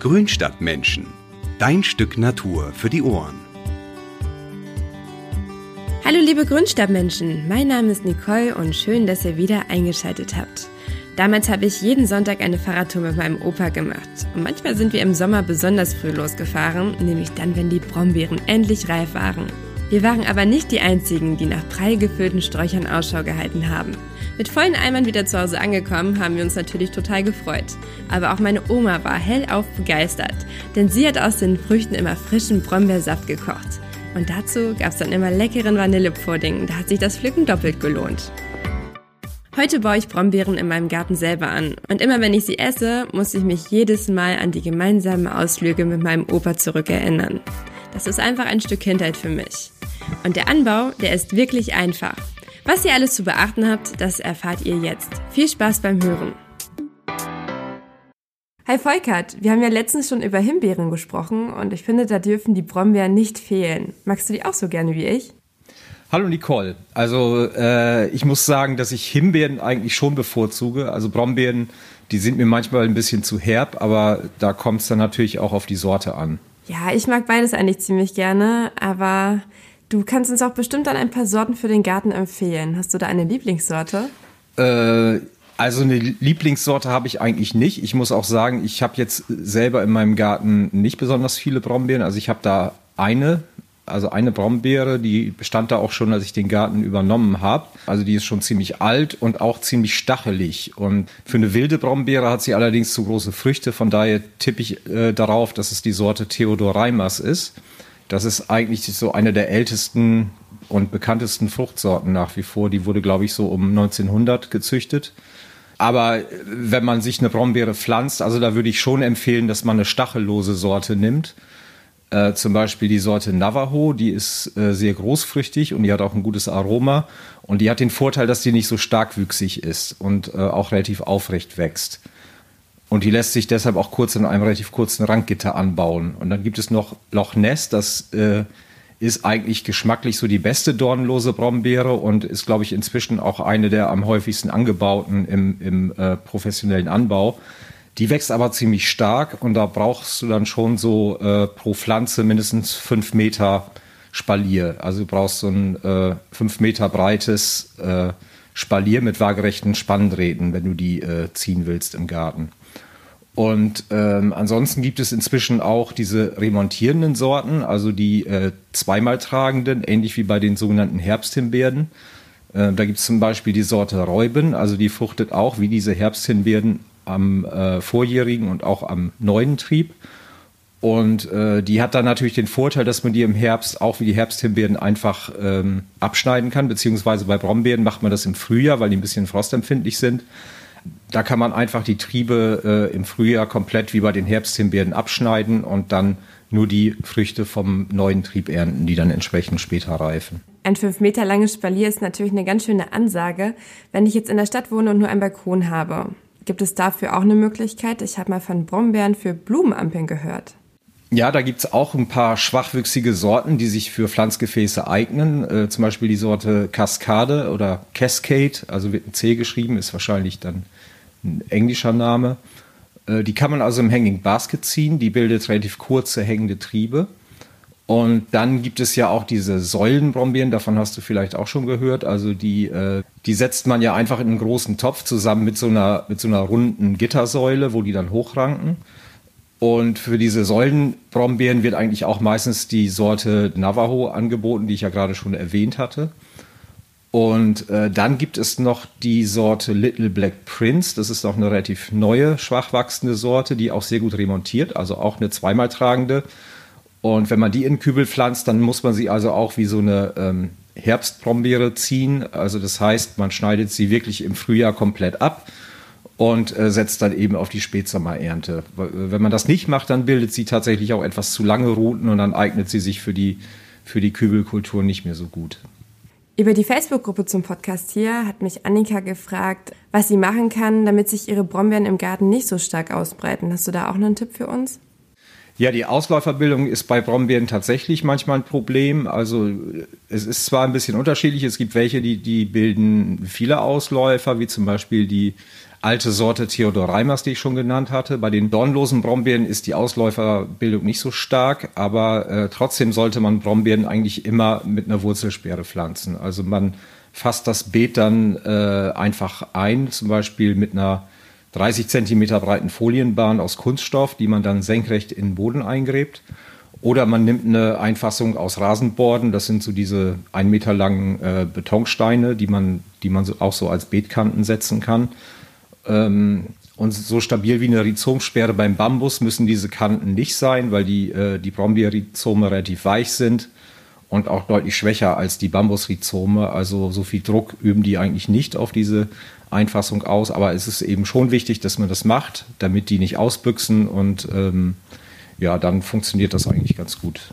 Grünstadtmenschen. Dein Stück Natur für die Ohren. Hallo liebe Grünstadtmenschen, mein Name ist Nicole und schön, dass ihr wieder eingeschaltet habt. Damals habe ich jeden Sonntag eine Fahrradtour mit meinem Opa gemacht. Und manchmal sind wir im Sommer besonders früh losgefahren, nämlich dann, wenn die Brombeeren endlich reif waren. Wir waren aber nicht die einzigen, die nach prall gefüllten Sträuchern Ausschau gehalten haben. Mit vollen Eimern wieder zu Hause angekommen, haben wir uns natürlich total gefreut. Aber auch meine Oma war hellauf begeistert, denn sie hat aus den Früchten immer frischen Brombeersaft gekocht. Und dazu gab es dann immer leckeren Vanillepudding, da hat sich das Pflücken doppelt gelohnt. Heute baue ich Brombeeren in meinem Garten selber an. Und immer wenn ich sie esse, muss ich mich jedes Mal an die gemeinsamen Ausflüge mit meinem Opa zurückerinnern. Das ist einfach ein Stück Kindheit für mich. Und der Anbau, der ist wirklich einfach. Was ihr alles zu beachten habt, das erfahrt ihr jetzt. Viel Spaß beim Hören. Hi Volkert, wir haben ja letztens schon über Himbeeren gesprochen und ich finde, da dürfen die Brombeeren nicht fehlen. Magst du die auch so gerne wie ich? Hallo Nicole. Also äh, ich muss sagen, dass ich Himbeeren eigentlich schon bevorzuge. Also Brombeeren, die sind mir manchmal ein bisschen zu herb, aber da kommt es dann natürlich auch auf die Sorte an. Ja, ich mag beides eigentlich ziemlich gerne, aber Du kannst uns auch bestimmt dann ein paar Sorten für den Garten empfehlen. Hast du da eine Lieblingssorte? Äh, also eine Lieblingssorte habe ich eigentlich nicht. Ich muss auch sagen, ich habe jetzt selber in meinem Garten nicht besonders viele Brombeeren. Also ich habe da eine, also eine Brombeere, die bestand da auch schon, als ich den Garten übernommen habe. Also die ist schon ziemlich alt und auch ziemlich stachelig. Und für eine wilde Brombeere hat sie allerdings zu große Früchte. Von daher tippe ich äh, darauf, dass es die Sorte Theodor Reimers ist. Das ist eigentlich so eine der ältesten und bekanntesten Fruchtsorten nach wie vor. Die wurde, glaube ich, so um 1900 gezüchtet. Aber wenn man sich eine Brombeere pflanzt, also da würde ich schon empfehlen, dass man eine stachellose Sorte nimmt. Äh, zum Beispiel die Sorte Navajo, die ist äh, sehr großfrüchtig und die hat auch ein gutes Aroma. Und die hat den Vorteil, dass die nicht so starkwüchsig ist und äh, auch relativ aufrecht wächst. Und die lässt sich deshalb auch kurz in einem relativ kurzen Ranggitter anbauen. Und dann gibt es noch Loch Ness, das äh, ist eigentlich geschmacklich so die beste dornlose Brombeere und ist, glaube ich, inzwischen auch eine der am häufigsten angebauten im, im äh, professionellen Anbau. Die wächst aber ziemlich stark und da brauchst du dann schon so äh, pro Pflanze mindestens fünf Meter Spalier. Also du brauchst so ein äh, fünf Meter breites äh, Spalier mit waagerechten Spanndrähten, wenn du die äh, ziehen willst im Garten. Und ähm, ansonsten gibt es inzwischen auch diese remontierenden Sorten, also die äh, zweimal tragenden, ähnlich wie bei den sogenannten Herbsthimbeeren. Äh, da gibt es zum Beispiel die Sorte Räuben, also die fruchtet auch wie diese Herbsthimbeeren am äh, vorjährigen und auch am neuen Trieb. Und äh, die hat dann natürlich den Vorteil, dass man die im Herbst auch wie die Herbsthimbeeren einfach ähm, abschneiden kann, beziehungsweise bei Brombeeren macht man das im Frühjahr, weil die ein bisschen frostempfindlich sind da kann man einfach die Triebe äh, im Frühjahr komplett wie bei den Herbsthimbeeren abschneiden und dann nur die Früchte vom neuen Trieb ernten, die dann entsprechend später reifen. Ein fünf Meter langes Spalier ist natürlich eine ganz schöne Ansage, wenn ich jetzt in der Stadt wohne und nur einen Balkon habe. Gibt es dafür auch eine Möglichkeit? Ich habe mal von Brombeeren für Blumenampeln gehört. Ja, da gibt's auch ein paar schwachwüchsige Sorten, die sich für Pflanzgefäße eignen. Äh, zum Beispiel die Sorte Cascade oder Cascade, also wird ein C geschrieben, ist wahrscheinlich dann ein englischer Name. Äh, die kann man also im Hanging Basket ziehen, die bildet relativ kurze hängende Triebe. Und dann gibt es ja auch diese Säulenbrombeeren, davon hast du vielleicht auch schon gehört. Also die, äh, die setzt man ja einfach in einen großen Topf zusammen mit so einer, mit so einer runden Gittersäule, wo die dann hochranken. Und für diese Säulenbrombeeren wird eigentlich auch meistens die Sorte Navajo angeboten, die ich ja gerade schon erwähnt hatte. Und äh, dann gibt es noch die Sorte Little Black Prince. Das ist auch eine relativ neue, schwach wachsende Sorte, die auch sehr gut remontiert, also auch eine zweimal tragende. Und wenn man die in Kübel pflanzt, dann muss man sie also auch wie so eine ähm, Herbstbrombeere ziehen. Also das heißt, man schneidet sie wirklich im Frühjahr komplett ab und äh, setzt dann eben auf die Spätsommerernte. Wenn man das nicht macht, dann bildet sie tatsächlich auch etwas zu lange Routen und dann eignet sie sich für die, für die Kübelkultur nicht mehr so gut. Über die Facebook-Gruppe zum Podcast hier hat mich Annika gefragt, was sie machen kann, damit sich ihre Brombeeren im Garten nicht so stark ausbreiten. Hast du da auch noch einen Tipp für uns? Ja, die Ausläuferbildung ist bei Brombeeren tatsächlich manchmal ein Problem. Also es ist zwar ein bisschen unterschiedlich. Es gibt welche, die, die bilden viele Ausläufer, wie zum Beispiel die alte Sorte Theodor Reimers, die ich schon genannt hatte. Bei den dornlosen Brombeeren ist die Ausläuferbildung nicht so stark, aber äh, trotzdem sollte man Brombeeren eigentlich immer mit einer Wurzelsperre pflanzen. Also man fasst das Beet dann äh, einfach ein, zum Beispiel mit einer 30 Zentimeter breiten Folienbahn aus Kunststoff, die man dann senkrecht in den Boden eingräbt. Oder man nimmt eine Einfassung aus Rasenborden, das sind so diese ein Meter langen äh, Betonsteine, die man, die man so, auch so als Beetkanten setzen kann. Ähm, und so stabil wie eine Rhizomsperre beim Bambus müssen diese Kanten nicht sein, weil die, äh, die Brombeerrhizome relativ weich sind und auch deutlich schwächer als die Bambusrhizome. Also so viel Druck üben die eigentlich nicht auf diese Einfassung aus. Aber es ist eben schon wichtig, dass man das macht, damit die nicht ausbüchsen und ähm, ja, dann funktioniert das eigentlich ganz gut.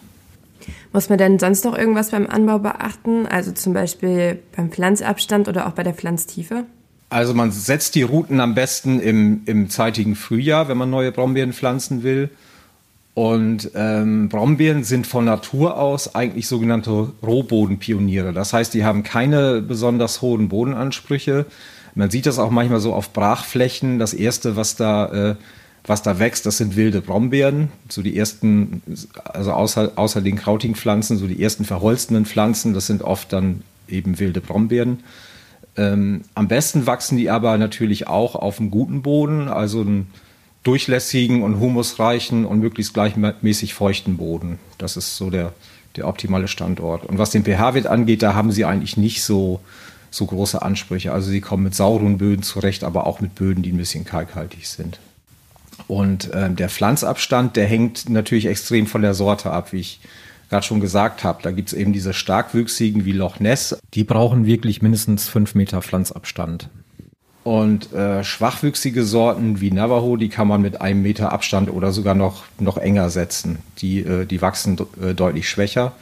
Muss man denn sonst noch irgendwas beim Anbau beachten? Also zum Beispiel beim Pflanzabstand oder auch bei der Pflanztiefe? Also man setzt die Routen am besten im, im zeitigen Frühjahr, wenn man neue Brombeeren pflanzen will. Und ähm, Brombeeren sind von Natur aus eigentlich sogenannte Rohbodenpioniere. Das heißt, die haben keine besonders hohen Bodenansprüche. Man sieht das auch manchmal so auf Brachflächen. Das erste, was da, äh, was da wächst, das sind wilde Brombeeren. So die ersten, also außer, außer den krautigen Pflanzen, so die ersten verholzenden Pflanzen, das sind oft dann eben wilde Brombeeren. Ähm, am besten wachsen die aber natürlich auch auf einem guten Boden, also einen durchlässigen und humusreichen und möglichst gleichmäßig feuchten Boden. Das ist so der, der optimale Standort. Und was den pH-Wert angeht, da haben sie eigentlich nicht so, so große Ansprüche. Also sie kommen mit sauren Böden zurecht, aber auch mit Böden, die ein bisschen kalkhaltig sind. Und äh, der Pflanzabstand, der hängt natürlich extrem von der Sorte ab, wie ich gerade schon gesagt habe, da gibt es eben diese starkwüchsigen wie Loch Ness. Die brauchen wirklich mindestens fünf Meter Pflanzabstand. Und äh, schwachwüchsige Sorten wie Navajo, die kann man mit einem Meter Abstand oder sogar noch, noch enger setzen. Die, äh, die wachsen äh, deutlich schwächer.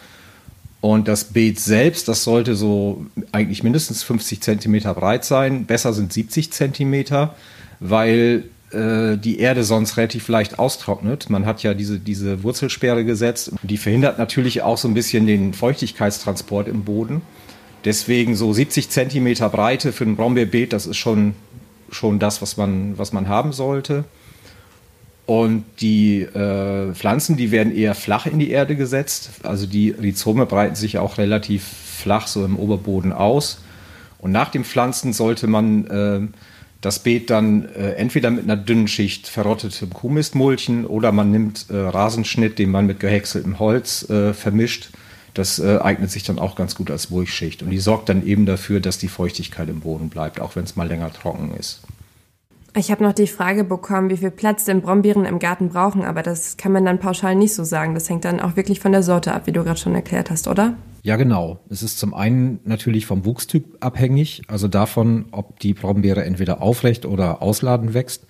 Und das Beet selbst, das sollte so eigentlich mindestens 50 Zentimeter breit sein. Besser sind 70 Zentimeter, weil äh, die Erde sonst relativ leicht austrocknet. Man hat ja diese, diese Wurzelsperre gesetzt. Die verhindert natürlich auch so ein bisschen den Feuchtigkeitstransport im Boden. Deswegen so 70 Zentimeter Breite für ein Brombeerbeet, das ist schon, schon das, was man, was man haben sollte. Und die äh, Pflanzen, die werden eher flach in die Erde gesetzt. Also die Rhizome breiten sich auch relativ flach so im Oberboden aus. Und nach dem Pflanzen sollte man äh, das Beet dann äh, entweder mit einer dünnen Schicht verrottetem Kuhmist mulchen oder man nimmt äh, Rasenschnitt, den man mit gehäckseltem Holz äh, vermischt. Das äh, eignet sich dann auch ganz gut als Mulchschicht und die sorgt dann eben dafür, dass die Feuchtigkeit im Boden bleibt, auch wenn es mal länger trocken ist. Ich habe noch die Frage bekommen, wie viel Platz denn Brombeeren im Garten brauchen, aber das kann man dann pauschal nicht so sagen. Das hängt dann auch wirklich von der Sorte ab, wie du gerade schon erklärt hast, oder? Ja, genau. Es ist zum einen natürlich vom Wuchstyp abhängig, also davon, ob die Brombeere entweder aufrecht oder ausladend wächst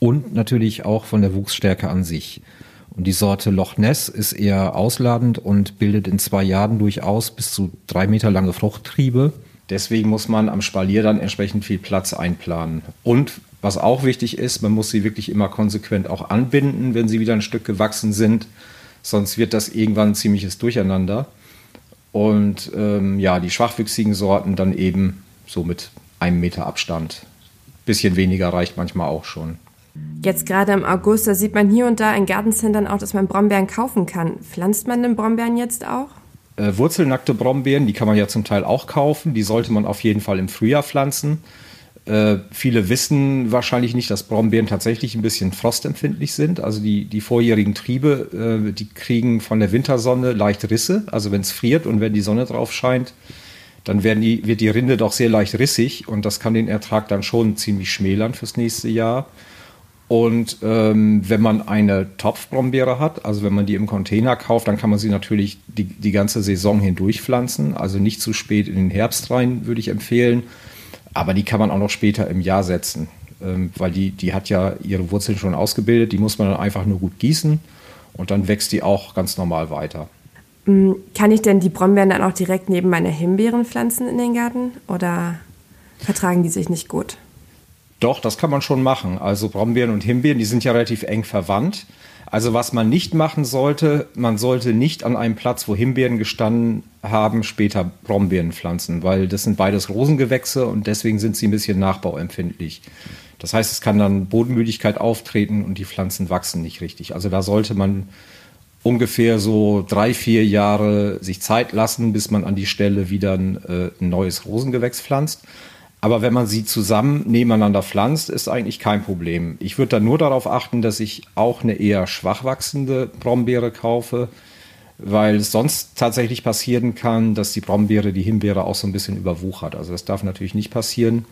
und natürlich auch von der Wuchsstärke an sich. Und die Sorte Loch Ness ist eher ausladend und bildet in zwei Jahren durchaus bis zu drei Meter lange Fruchttriebe. Deswegen muss man am Spalier dann entsprechend viel Platz einplanen. Und was auch wichtig ist, man muss sie wirklich immer konsequent auch anbinden, wenn sie wieder ein Stück gewachsen sind. Sonst wird das irgendwann ein ziemliches Durcheinander. Und ähm, ja, die schwachwüchsigen Sorten dann eben so mit einem Meter Abstand. Bisschen weniger reicht manchmal auch schon. Jetzt gerade im August, da sieht man hier und da in Gartencentern auch, dass man Brombeeren kaufen kann. Pflanzt man denn Brombeeren jetzt auch? Äh, wurzelnackte Brombeeren, die kann man ja zum Teil auch kaufen. Die sollte man auf jeden Fall im Frühjahr pflanzen. Äh, viele wissen wahrscheinlich nicht, dass Brombeeren tatsächlich ein bisschen frostempfindlich sind. Also die, die vorjährigen Triebe, äh, die kriegen von der Wintersonne leicht Risse. Also wenn es friert und wenn die Sonne drauf scheint, dann die, wird die Rinde doch sehr leicht rissig und das kann den Ertrag dann schon ziemlich schmälern fürs nächste Jahr. Und ähm, wenn man eine Topfbrombeere hat, also wenn man die im Container kauft, dann kann man sie natürlich die, die ganze Saison hindurch pflanzen. Also nicht zu spät in den Herbst rein, würde ich empfehlen. Aber die kann man auch noch später im Jahr setzen, ähm, weil die, die hat ja ihre Wurzeln schon ausgebildet. Die muss man dann einfach nur gut gießen und dann wächst die auch ganz normal weiter. Mm, kann ich denn die Brombeeren dann auch direkt neben meine Himbeeren pflanzen in den Garten oder vertragen die sich nicht gut? Doch, das kann man schon machen. Also Brombeeren und Himbeeren, die sind ja relativ eng verwandt. Also was man nicht machen sollte, man sollte nicht an einem Platz, wo Himbeeren gestanden haben, später Brombeeren pflanzen, weil das sind beides Rosengewächse und deswegen sind sie ein bisschen nachbauempfindlich. Das heißt, es kann dann Bodenmüdigkeit auftreten und die Pflanzen wachsen nicht richtig. Also da sollte man ungefähr so drei, vier Jahre sich Zeit lassen, bis man an die Stelle wieder ein, äh, ein neues Rosengewächs pflanzt. Aber wenn man sie zusammen nebeneinander pflanzt, ist eigentlich kein Problem. Ich würde dann nur darauf achten, dass ich auch eine eher schwach wachsende Brombeere kaufe, weil es sonst tatsächlich passieren kann, dass die Brombeere die Himbeere auch so ein bisschen überwuchert. Also das darf natürlich nicht passieren.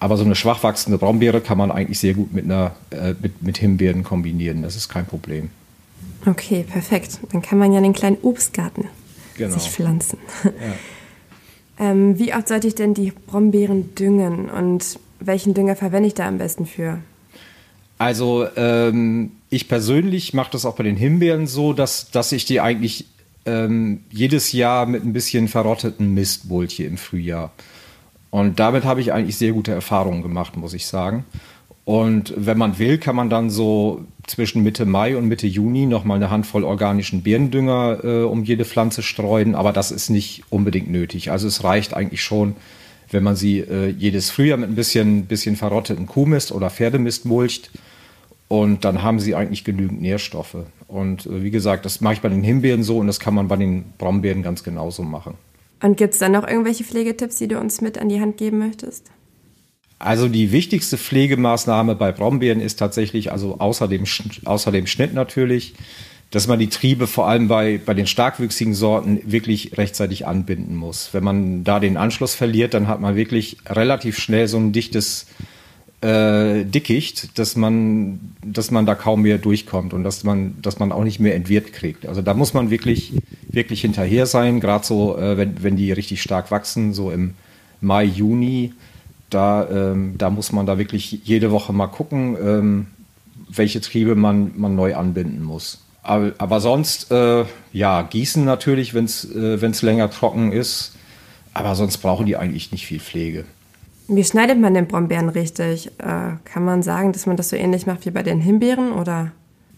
Aber so eine schwach wachsende Brombeere kann man eigentlich sehr gut mit, einer, äh, mit, mit Himbeeren kombinieren. Das ist kein Problem. Okay, perfekt. Dann kann man ja den kleinen Obstgarten genau. sich pflanzen. Ja. Ähm, wie oft sollte ich denn die Brombeeren düngen und welchen Dünger verwende ich da am besten für? Also ähm, ich persönlich mache das auch bei den Himbeeren so, dass, dass ich die eigentlich ähm, jedes Jahr mit ein bisschen verrotteten Mist mulche im Frühjahr. Und damit habe ich eigentlich sehr gute Erfahrungen gemacht, muss ich sagen. Und wenn man will, kann man dann so zwischen Mitte Mai und Mitte Juni nochmal eine Handvoll organischen Birnendünger äh, um jede Pflanze streuen, aber das ist nicht unbedingt nötig. Also es reicht eigentlich schon, wenn man sie äh, jedes Frühjahr mit ein bisschen, bisschen verrotteten Kuhmist oder Pferdemist mulcht. Und dann haben sie eigentlich genügend Nährstoffe. Und äh, wie gesagt, das mache ich bei den Himbeeren so und das kann man bei den Brombeeren ganz genauso machen. Und gibt es dann noch irgendwelche Pflegetipps, die du uns mit an die Hand geben möchtest? Also die wichtigste Pflegemaßnahme bei Brombeeren ist tatsächlich, also außer dem, außer dem Schnitt natürlich, dass man die Triebe vor allem bei, bei den starkwüchsigen Sorten wirklich rechtzeitig anbinden muss. Wenn man da den Anschluss verliert, dann hat man wirklich relativ schnell so ein dichtes äh, Dickicht, dass man, dass man da kaum mehr durchkommt und dass man, dass man auch nicht mehr entwirrt kriegt. Also da muss man wirklich, wirklich hinterher sein, gerade so, äh, wenn, wenn die richtig stark wachsen, so im Mai, Juni da, ähm, da muss man da wirklich jede Woche mal gucken, ähm, welche Triebe man, man neu anbinden muss. Aber, aber sonst, äh, ja, gießen natürlich, wenn es äh, länger trocken ist. Aber sonst brauchen die eigentlich nicht viel Pflege. Wie schneidet man den Brombeeren richtig? Äh, kann man sagen, dass man das so ähnlich macht wie bei den Himbeeren oder?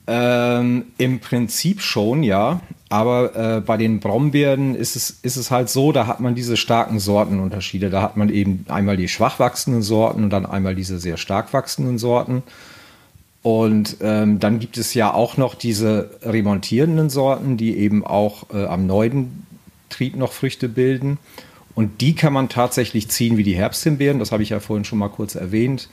Ähm, Im Prinzip schon, ja. Aber äh, bei den Brombeeren ist es, ist es halt so, da hat man diese starken Sortenunterschiede. Da hat man eben einmal die schwach wachsenden Sorten und dann einmal diese sehr stark wachsenden Sorten. Und ähm, dann gibt es ja auch noch diese remontierenden Sorten, die eben auch äh, am neuen Trieb noch Früchte bilden. Und die kann man tatsächlich ziehen wie die Herbsthimbeeren. Das habe ich ja vorhin schon mal kurz erwähnt.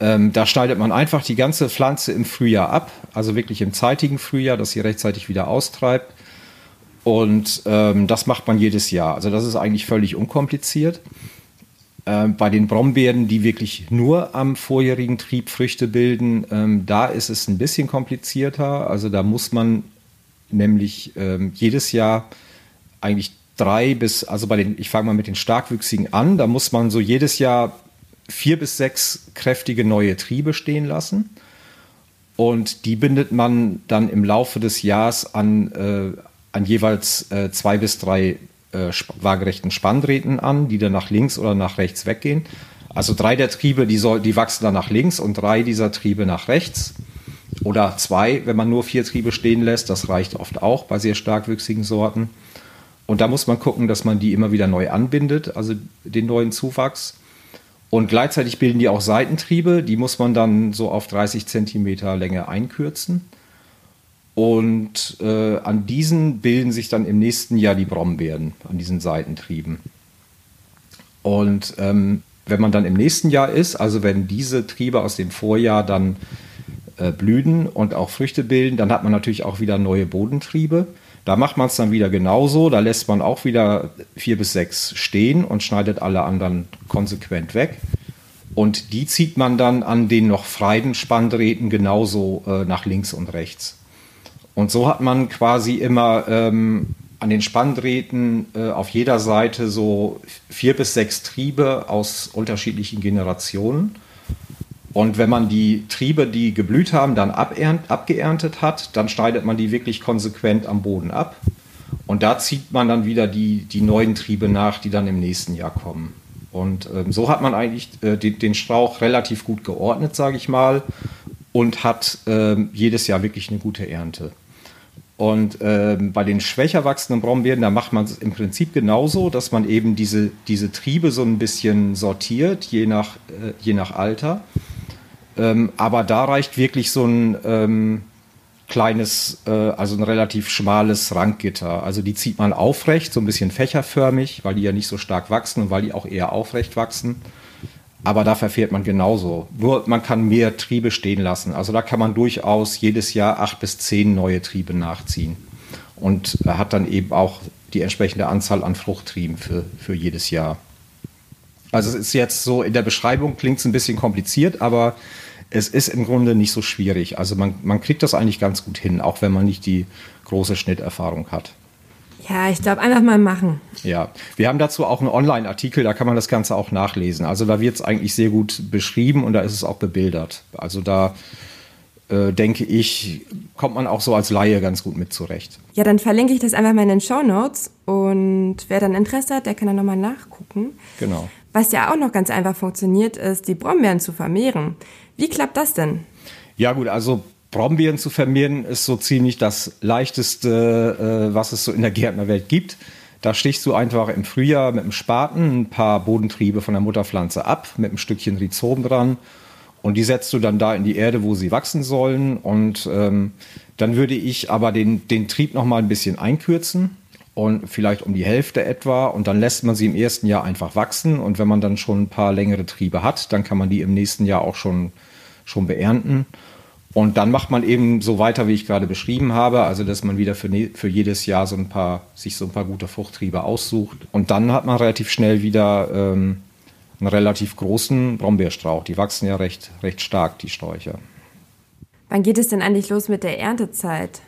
Ähm, da schneidet man einfach die ganze Pflanze im Frühjahr ab, also wirklich im zeitigen Frühjahr, dass sie rechtzeitig wieder austreibt. Und ähm, das macht man jedes Jahr. Also das ist eigentlich völlig unkompliziert. Ähm, bei den Brombeeren, die wirklich nur am vorjährigen Trieb Früchte bilden, ähm, da ist es ein bisschen komplizierter. Also da muss man nämlich ähm, jedes Jahr eigentlich drei bis, also bei den, ich fange mal mit den Starkwüchsigen an, da muss man so jedes Jahr vier bis sechs kräftige neue Triebe stehen lassen. Und die bindet man dann im Laufe des Jahres an, äh, an jeweils äh, zwei bis drei äh, waagerechten Spanndrähten an, die dann nach links oder nach rechts weggehen. Also drei der Triebe, die, soll, die wachsen dann nach links und drei dieser Triebe nach rechts. Oder zwei, wenn man nur vier Triebe stehen lässt. Das reicht oft auch bei sehr starkwüchsigen Sorten. Und da muss man gucken, dass man die immer wieder neu anbindet, also den neuen Zuwachs. Und gleichzeitig bilden die auch Seitentriebe, die muss man dann so auf 30 Zentimeter Länge einkürzen. Und äh, an diesen bilden sich dann im nächsten Jahr die Brombeeren, an diesen Seitentrieben. Und ähm, wenn man dann im nächsten Jahr ist, also wenn diese Triebe aus dem Vorjahr dann äh, blühen und auch Früchte bilden, dann hat man natürlich auch wieder neue Bodentriebe. Da macht man es dann wieder genauso. Da lässt man auch wieder vier bis sechs stehen und schneidet alle anderen konsequent weg. Und die zieht man dann an den noch freien Spanndrähten genauso äh, nach links und rechts. Und so hat man quasi immer ähm, an den Spanndrähten äh, auf jeder Seite so vier bis sechs Triebe aus unterschiedlichen Generationen. Und wenn man die Triebe, die geblüht haben, dann abgeerntet hat, dann schneidet man die wirklich konsequent am Boden ab. Und da zieht man dann wieder die, die neuen Triebe nach, die dann im nächsten Jahr kommen. Und ähm, so hat man eigentlich äh, den, den, Strauch relativ gut geordnet, sage ich mal. und hat äh, jedes Jahr wirklich eine gute Ernte. Und äh, bei den schwächer wachsenden Brombeeren, da macht man es im Prinzip genauso, dass man eben diese, diese Triebe so ein bisschen sortiert, je nach, äh, je nach Alter. Ähm, aber da reicht wirklich so ein ähm, kleines, äh, also ein relativ schmales Ranggitter. Also die zieht man aufrecht, so ein bisschen fächerförmig, weil die ja nicht so stark wachsen und weil die auch eher aufrecht wachsen. Aber da verfährt man genauso. Nur man kann mehr Triebe stehen lassen. Also da kann man durchaus jedes Jahr acht bis zehn neue Triebe nachziehen. Und hat dann eben auch die entsprechende Anzahl an Fruchttrieben für, für jedes Jahr. Also es ist jetzt so, in der Beschreibung klingt es ein bisschen kompliziert, aber es ist im Grunde nicht so schwierig. Also man, man kriegt das eigentlich ganz gut hin, auch wenn man nicht die große Schnitterfahrung hat. Ja, ich glaube, einfach mal machen. Ja, wir haben dazu auch einen Online-Artikel, da kann man das Ganze auch nachlesen. Also da wird es eigentlich sehr gut beschrieben und da ist es auch bebildert. Also da äh, denke ich, kommt man auch so als Laie ganz gut mit zurecht. Ja, dann verlinke ich das einfach mal in den Show Notes und wer dann Interesse hat, der kann dann nochmal nachgucken. Genau. Was ja auch noch ganz einfach funktioniert, ist, die Brombeeren zu vermehren. Wie klappt das denn? Ja gut, also Brombeeren zu vermehren ist so ziemlich das leichteste, äh, was es so in der Gärtnerwelt gibt. Da stichst du einfach im Frühjahr mit dem Spaten ein paar Bodentriebe von der Mutterpflanze ab, mit einem Stückchen Rhizom dran. Und die setzt du dann da in die Erde, wo sie wachsen sollen. Und ähm, dann würde ich aber den, den Trieb noch mal ein bisschen einkürzen und vielleicht um die Hälfte etwa. Und dann lässt man sie im ersten Jahr einfach wachsen. Und wenn man dann schon ein paar längere Triebe hat, dann kann man die im nächsten Jahr auch schon schon beernten. Und dann macht man eben so weiter, wie ich gerade beschrieben habe, also dass man wieder für, ne, für jedes Jahr so ein paar, sich so ein paar gute Fruchttriebe aussucht. Und dann hat man relativ schnell wieder ähm, einen relativ großen Brombeerstrauch. Die wachsen ja recht, recht stark, die Sträucher. Wann geht es denn eigentlich los mit der Erntezeit?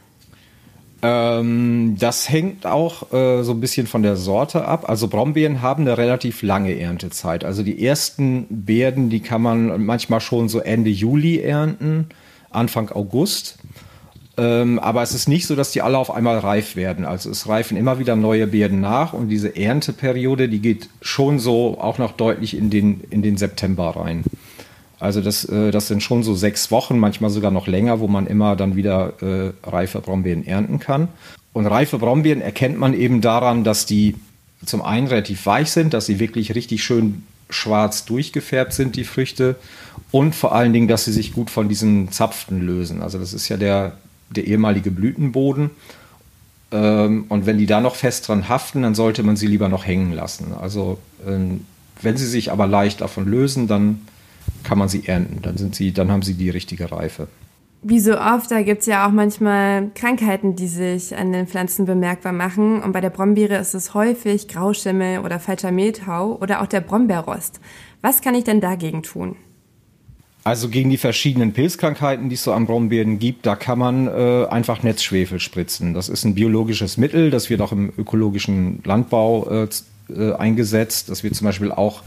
Ähm, das hängt auch äh, so ein bisschen von der Sorte ab. Also Brombeeren haben eine relativ lange Erntezeit. Also die ersten Beeren, die kann man manchmal schon so Ende Juli ernten, Anfang August. Ähm, aber es ist nicht so, dass die alle auf einmal reif werden. Also es reifen immer wieder neue Beeren nach und diese Ernteperiode, die geht schon so auch noch deutlich in den, in den September rein. Also das, äh, das sind schon so sechs Wochen, manchmal sogar noch länger, wo man immer dann wieder äh, reife Brombeeren ernten kann. Und reife Brombeeren erkennt man eben daran, dass die zum einen relativ weich sind, dass sie wirklich richtig schön schwarz durchgefärbt sind, die Früchte. Und vor allen Dingen, dass sie sich gut von diesen Zapfen lösen. Also das ist ja der, der ehemalige Blütenboden. Ähm, und wenn die da noch fest dran haften, dann sollte man sie lieber noch hängen lassen. Also ähm, wenn sie sich aber leicht davon lösen, dann kann man sie ernten. Dann, sind sie, dann haben sie die richtige Reife. Wie so oft, da gibt es ja auch manchmal Krankheiten, die sich an den Pflanzen bemerkbar machen. Und bei der Brombeere ist es häufig Grauschimmel oder falscher Mehltau oder auch der Brombeerrost. Was kann ich denn dagegen tun? Also gegen die verschiedenen Pilzkrankheiten, die es so an Brombeeren gibt, da kann man äh, einfach Netzschwefel spritzen. Das ist ein biologisches Mittel, das wird auch im ökologischen Landbau äh, äh eingesetzt. Das wird zum Beispiel auch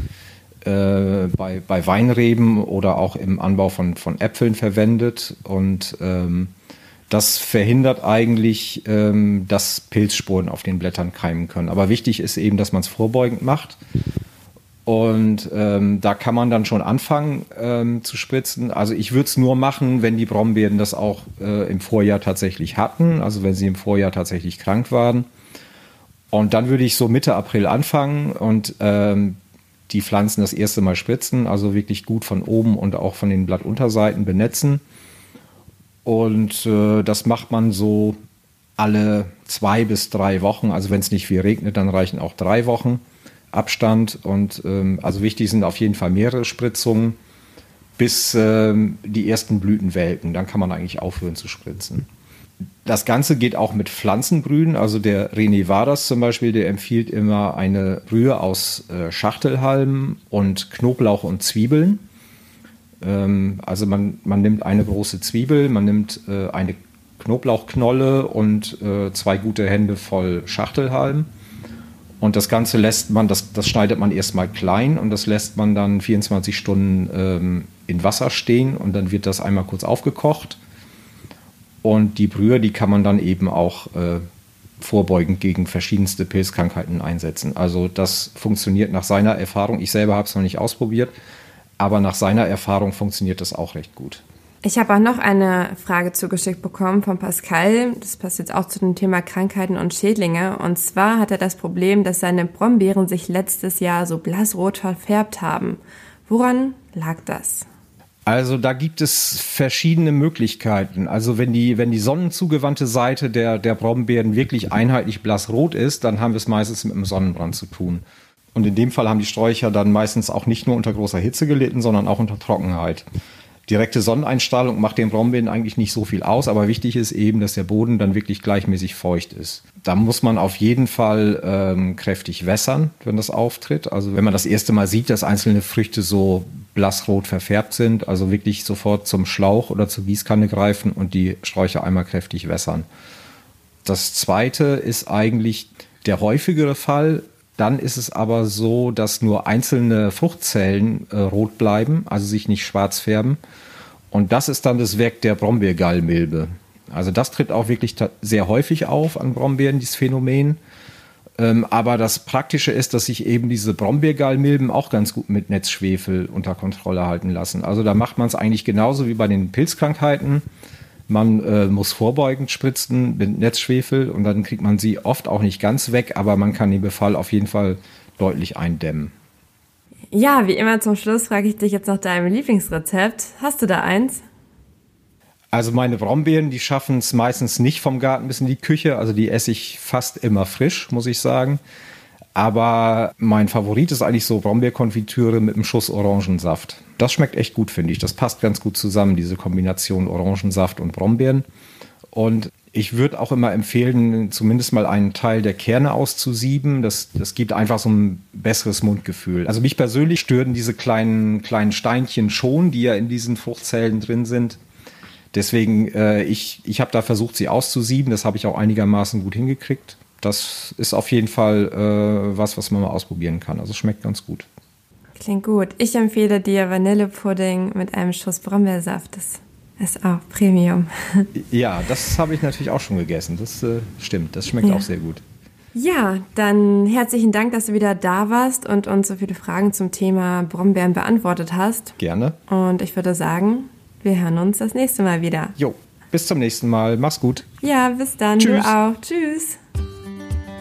äh, bei, bei Weinreben oder auch im Anbau von, von Äpfeln verwendet. Und ähm, das verhindert eigentlich, ähm, dass Pilzsporen auf den Blättern keimen können. Aber wichtig ist eben, dass man es vorbeugend macht. Und ähm, da kann man dann schon anfangen ähm, zu spritzen. Also ich würde es nur machen, wenn die Brombeeren das auch äh, im Vorjahr tatsächlich hatten, also wenn sie im Vorjahr tatsächlich krank waren. Und dann würde ich so Mitte April anfangen und ähm, die Pflanzen das erste Mal spritzen, also wirklich gut von oben und auch von den Blattunterseiten benetzen. Und äh, das macht man so alle zwei bis drei Wochen. Also wenn es nicht viel regnet, dann reichen auch drei Wochen Abstand. Und ähm, also wichtig sind auf jeden Fall mehrere Spritzungen, bis ähm, die ersten Blüten welken. Dann kann man eigentlich aufhören zu spritzen. Das Ganze geht auch mit Pflanzenbrühen. Also der René Vadas zum Beispiel, der empfiehlt immer eine Brühe aus äh, Schachtelhalmen und Knoblauch und Zwiebeln. Ähm, also man, man nimmt eine große Zwiebel, man nimmt äh, eine Knoblauchknolle und äh, zwei gute Hände voll Schachtelhalm. Und das Ganze lässt man, das, das schneidet man erstmal klein und das lässt man dann 24 Stunden ähm, in Wasser stehen und dann wird das einmal kurz aufgekocht und die Brühe, die kann man dann eben auch äh, vorbeugend gegen verschiedenste Pilzkrankheiten einsetzen. Also das funktioniert nach seiner Erfahrung. Ich selber habe es noch nicht ausprobiert, aber nach seiner Erfahrung funktioniert das auch recht gut. Ich habe auch noch eine Frage zugeschickt bekommen von Pascal. Das passt jetzt auch zu dem Thema Krankheiten und Schädlinge. Und zwar hat er das Problem, dass seine Brombeeren sich letztes Jahr so blassrot verfärbt haben. Woran lag das? Also da gibt es verschiedene Möglichkeiten. Also wenn die, wenn die sonnenzugewandte Seite der, der Brombeeren wirklich einheitlich blassrot ist, dann haben wir es meistens mit einem Sonnenbrand zu tun. Und in dem Fall haben die Sträucher dann meistens auch nicht nur unter großer Hitze gelitten, sondern auch unter Trockenheit. Direkte Sonneneinstrahlung macht den Brombeeren eigentlich nicht so viel aus, aber wichtig ist eben, dass der Boden dann wirklich gleichmäßig feucht ist. Da muss man auf jeden Fall ähm, kräftig wässern, wenn das auftritt. Also wenn man das erste Mal sieht, dass einzelne Früchte so blassrot verfärbt sind, also wirklich sofort zum Schlauch oder zur Gießkanne greifen und die Sträucher einmal kräftig wässern. Das zweite ist eigentlich der häufigere Fall, dann ist es aber so, dass nur einzelne Fruchtzellen äh, rot bleiben, also sich nicht schwarz färben. Und das ist dann das Werk der Brombeergallmilbe. Also das tritt auch wirklich sehr häufig auf an Brombeeren, dieses Phänomen. Ähm, aber das Praktische ist, dass sich eben diese Brombeergallmilben auch ganz gut mit Netzschwefel unter Kontrolle halten lassen. Also da macht man es eigentlich genauso wie bei den Pilzkrankheiten. Man äh, muss vorbeugend spritzen mit Netzschwefel und dann kriegt man sie oft auch nicht ganz weg, aber man kann den Befall auf jeden Fall deutlich eindämmen. Ja, wie immer zum Schluss frage ich dich jetzt nach deinem Lieblingsrezept. Hast du da eins? Also meine Brombeeren, die schaffen es meistens nicht vom Garten bis in die Küche. Also die esse ich fast immer frisch, muss ich sagen. Aber mein Favorit ist eigentlich so Brombeerkonfitüre mit einem Schuss Orangensaft. Das schmeckt echt gut, finde ich. Das passt ganz gut zusammen, diese Kombination Orangensaft und Brombeeren. Und ich würde auch immer empfehlen, zumindest mal einen Teil der Kerne auszusieben. Das, das gibt einfach so ein besseres Mundgefühl. Also mich persönlich stören diese kleinen, kleinen Steinchen schon, die ja in diesen Fruchtzellen drin sind. Deswegen, äh, ich, ich habe da versucht, sie auszusieben. Das habe ich auch einigermaßen gut hingekriegt das ist auf jeden Fall äh, was, was man mal ausprobieren kann. Also schmeckt ganz gut. Klingt gut. Ich empfehle dir Vanillepudding mit einem Schuss Brombeersaft. Das ist auch Premium. Ja, das habe ich natürlich auch schon gegessen. Das äh, stimmt. Das schmeckt ja. auch sehr gut. Ja, dann herzlichen Dank, dass du wieder da warst und uns so viele Fragen zum Thema Brombeeren beantwortet hast. Gerne. Und ich würde sagen, wir hören uns das nächste Mal wieder. Jo, bis zum nächsten Mal. Mach's gut. Ja, bis dann. Tschüss. Du auch. Tschüss.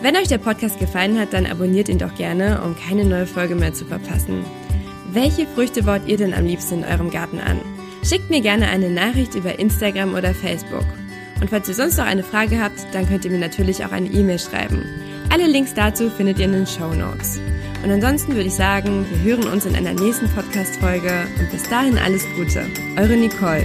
Wenn euch der Podcast gefallen hat, dann abonniert ihn doch gerne, um keine neue Folge mehr zu verpassen. Welche Früchte baut ihr denn am liebsten in eurem Garten an? Schickt mir gerne eine Nachricht über Instagram oder Facebook. Und falls ihr sonst noch eine Frage habt, dann könnt ihr mir natürlich auch eine E-Mail schreiben. Alle Links dazu findet ihr in den Show Notes. Und ansonsten würde ich sagen, wir hören uns in einer nächsten Podcast-Folge und bis dahin alles Gute. Eure Nicole.